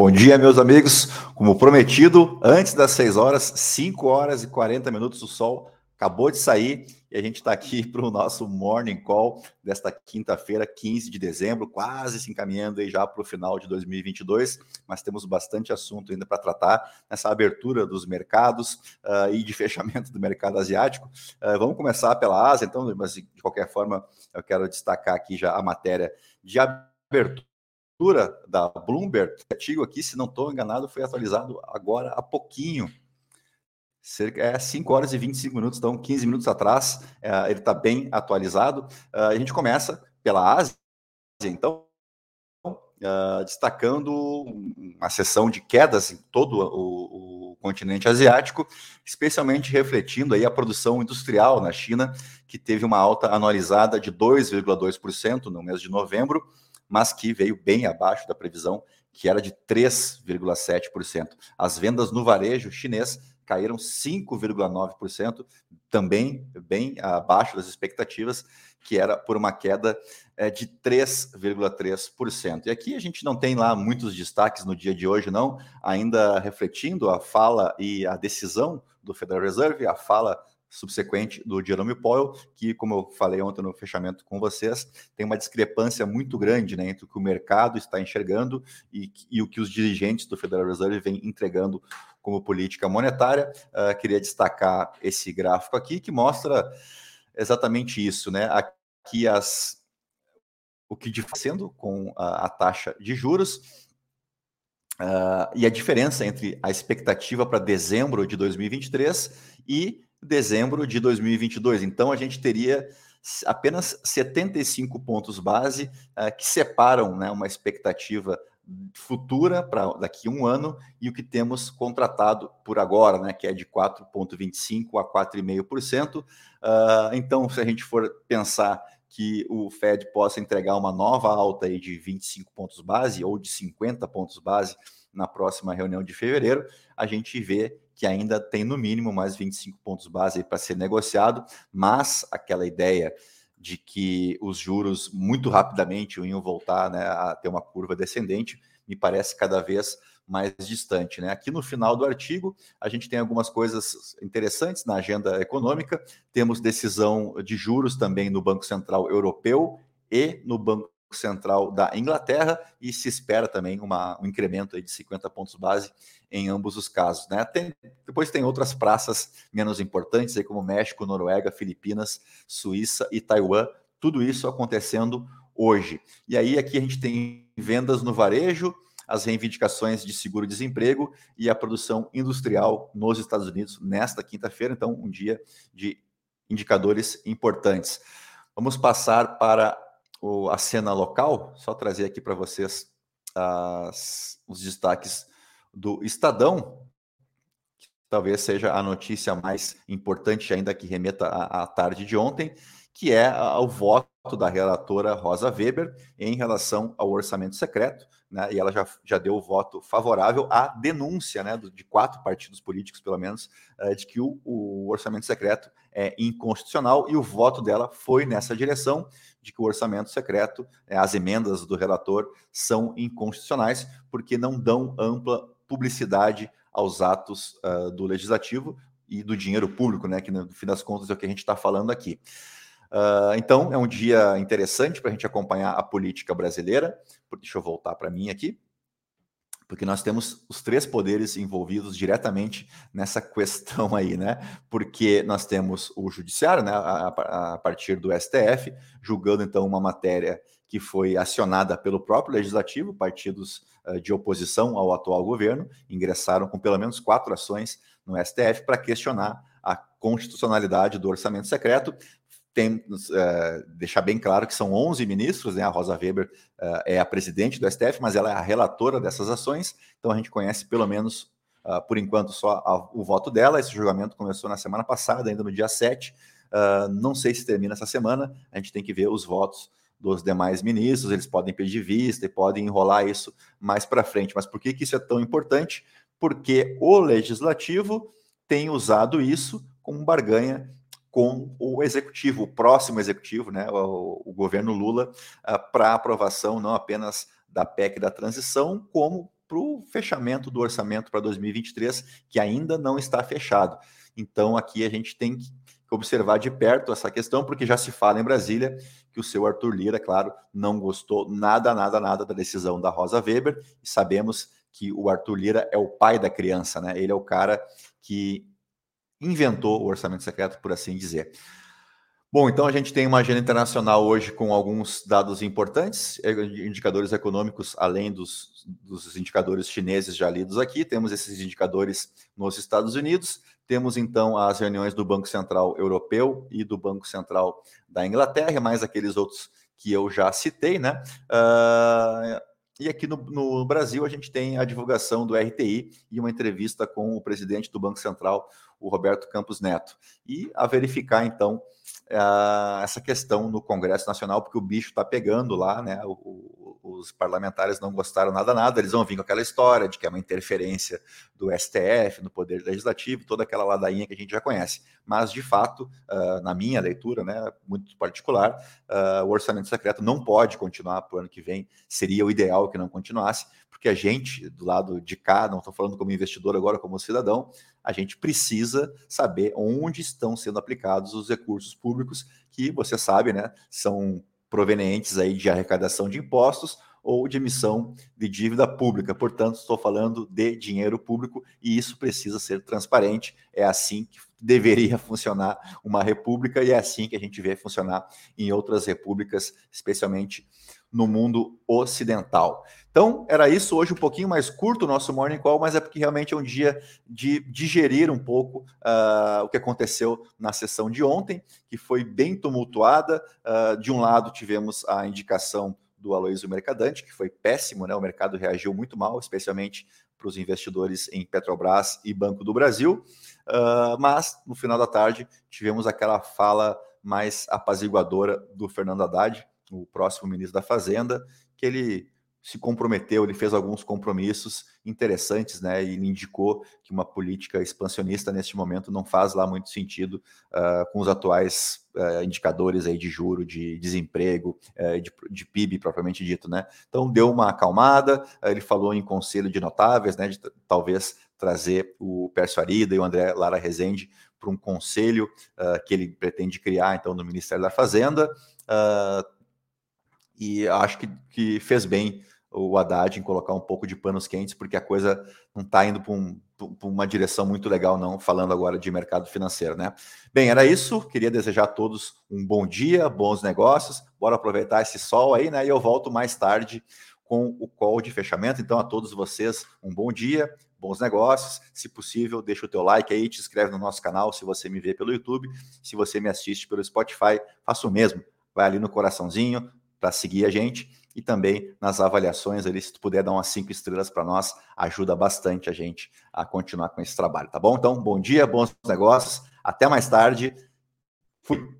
Bom dia, meus amigos. Como prometido, antes das 6 horas, 5 horas e 40 minutos, o sol acabou de sair e a gente está aqui para o nosso Morning Call desta quinta-feira, 15 de dezembro, quase se encaminhando aí já para o final de 2022, mas temos bastante assunto ainda para tratar nessa abertura dos mercados uh, e de fechamento do mercado asiático. Uh, vamos começar pela Ásia, então, mas de qualquer forma eu quero destacar aqui já a matéria de abertura da Bloomberg, o artigo aqui, se não estou enganado, foi atualizado agora há pouquinho. Cerca, é 5 horas e 25 minutos, então 15 minutos atrás, é, ele está bem atualizado. Uh, a gente começa pela Ásia, então, uh, destacando uma sessão de quedas em todo o, o, continente asiático, especialmente refletindo aí a produção industrial na China, que teve uma alta anualizada de 2,2% no mês de novembro, mas que veio bem abaixo da previsão, que era de 3,7%. As vendas no varejo chinês caíram 5,9%, também bem abaixo das expectativas, que era por uma queda é, de 3,3%. E aqui a gente não tem lá muitos destaques no dia de hoje, não, ainda refletindo a fala e a decisão do Federal Reserve, a fala subsequente do Jerome Powell, que, como eu falei ontem no fechamento com vocês, tem uma discrepância muito grande né, entre o que o mercado está enxergando e, e o que os dirigentes do Federal Reserve vêm entregando como política monetária. Uh, queria destacar esse gráfico aqui, que mostra exatamente isso. Né? Aqui as, o que sendo com a, a taxa de juros, Uh, e a diferença entre a expectativa para dezembro de 2023 e dezembro de 2022. Então, a gente teria apenas 75 pontos base uh, que separam né, uma expectativa futura para daqui a um ano e o que temos contratado por agora, né, que é de 4,25% a 4,5%. Uh, ah, então, se a gente for pensar que o Fed possa entregar uma nova alta aí de 25 pontos base ou de 50 pontos base na próxima reunião de fevereiro, a gente vê que ainda tem no mínimo mais 25 pontos base para ser negociado, mas aquela ideia de que os juros muito rapidamente iam voltar né, a ter uma curva descendente, me parece cada vez mais distante. Né? Aqui no final do artigo, a gente tem algumas coisas interessantes na agenda econômica. Temos decisão de juros também no Banco Central Europeu e no Banco Central da Inglaterra e se espera também uma, um incremento de 50 pontos base em ambos os casos. Né? Tem, depois tem outras praças menos importantes, aí como México, Noruega, Filipinas, Suíça e Taiwan, tudo isso acontecendo hoje. E aí aqui a gente tem vendas no varejo, as reivindicações de seguro-desemprego e a produção industrial nos Estados Unidos nesta quinta-feira, então um dia de indicadores importantes. Vamos passar para o, a cena local, só trazer aqui para vocês as, os destaques do Estadão, que talvez seja a notícia mais importante ainda que remeta à, à tarde de ontem, que é o voto da relatora Rosa Weber em relação ao orçamento secreto, né, e ela já, já deu o voto favorável à denúncia né, de quatro partidos políticos, pelo menos, eh, de que o, o orçamento secreto é inconstitucional, e o voto dela foi nessa direção de que o orçamento secreto, eh, as emendas do relator são inconstitucionais, porque não dão ampla publicidade aos atos uh, do legislativo e do dinheiro público, né, que no fim das contas é o que a gente está falando aqui. Uh, então, é um dia interessante para a gente acompanhar a política brasileira. Deixa eu voltar para mim aqui, porque nós temos os três poderes envolvidos diretamente nessa questão aí, né? Porque nós temos o judiciário, né, a, a partir do STF, julgando então uma matéria que foi acionada pelo próprio legislativo, partidos uh, de oposição ao atual governo ingressaram com pelo menos quatro ações no STF para questionar a constitucionalidade do orçamento secreto tem, uh, deixar bem claro que são 11 ministros, né? A Rosa Weber uh, é a presidente do STF, mas ela é a relatora dessas ações, então a gente conhece pelo menos, uh, por enquanto, só a, o voto dela. Esse julgamento começou na semana passada, ainda no dia 7. não sei se termina essa semana, a gente tem que ver os votos dos demais ministros, eles podem pedir vista e podem enrolar isso mais para frente. Mas por que, que isso é tão importante? Porque o legislativo tem usado isso como barganha com o executivo, o próximo executivo, né, o, o governo Lula, uh, para aprovação não apenas da PEC da transição, como para o fechamento do orçamento para 2023, que ainda não está fechado. Então, aqui a gente tem que observar de perto essa questão, porque já se fala em Brasília que o seu Arthur Lira, claro, não gostou nada, nada, nada da decisão da Rosa Weber, e sabemos que o Arthur Lira é o pai da criança, né? Ele é o cara que inventou o orçamento secreto, por assim dizer. Bom, então a gente tem uma agenda internacional hoje com alguns dados importantes, eh, indicadores econômicos, além dos, dos indicadores chineses já lidos aqui, temos esses indicadores nos Estados Unidos, temos então as reuniões do Banco Central Europeu e do Banco Central da Inglaterra, mais aqueles outros que eu já citei, né? Uh, e aqui no, no, Brasil a gente tem a divulgação do RTI e uma entrevista com o presidente do Banco Central, o Roberto Campos Neto, e a verificar então uh, essa questão no Congresso Nacional, porque o bicho está pegando lá, né? O, os parlamentares não gostaram nada, nada, eles vão vir com aquela história de que é uma interferência do STF no Poder Legislativo, toda aquela ladainha que a gente já conhece. Mas, de fato, uh, na minha leitura, né, muito particular, uh, o orçamento secreto não pode continuar para o ano que vem, seria o ideal que não continuasse, porque a gente, do lado de cá, não estou falando como investidor agora, como cidadão, a gente precisa saber onde estão sendo aplicados os recursos públicos que, você sabe, né, são provenientes aí de arrecadação de impostos ou de emissão de dívida pública. Portanto, estou falando de dinheiro público e isso precisa ser transparente. É assim que deveria funcionar uma república e é assim que a gente vê funcionar em outras repúblicas, especialmente no mundo ocidental. Então, era isso. Hoje um pouquinho mais curto o nosso Morning Call, mas é porque realmente é um dia de digerir um pouco uh, o que aconteceu na sessão de ontem, que foi bem tumultuada. Uh, de um lado, tivemos a indicação do Aloysio Mercadante, que foi péssimo, né? O mercado reagiu muito mal, especialmente para os investidores em Petrobras e Banco do Brasil. Uh, mas, no final da tarde, tivemos aquela fala mais apaziguadora do Fernando Haddad, o próximo ministro da Fazenda, que ele se comprometeu, ele fez alguns compromissos interessantes, né? E indicou que uma política expansionista neste momento não faz lá muito sentido uh, com os atuais uh, indicadores aí de juro, de desemprego, uh, de, de, PIB propriamente dito, né? Então deu uma acalmada, ele falou em conselho de notáveis, né? De talvez trazer o Pércio Arida e o André Lara Rezende para um conselho que ele pretende criar então no Ministério da Fazenda e acho que, que fez bem o Haddad em colocar um pouco de panos quentes, porque a coisa não está indo para um, uma direção muito legal, não, falando agora de mercado financeiro, né? Bem, era isso. Queria desejar a todos um bom dia, bons negócios. Bora aproveitar esse sol aí, né? E eu volto mais tarde com o call de fechamento. Então, a todos vocês, um bom dia, bons negócios. Se possível, deixa o teu like aí, te inscreve no nosso canal se você me vê pelo YouTube. Se você me assiste pelo Spotify, faça o mesmo. Vai ali no coraçãozinho, para seguir a gente e também nas avaliações ali, se tu puder dar umas cinco estrelas para nós, ajuda bastante a gente a continuar com esse trabalho, tá bom? Então, bom dia, bons negócios, até mais tarde. Fui.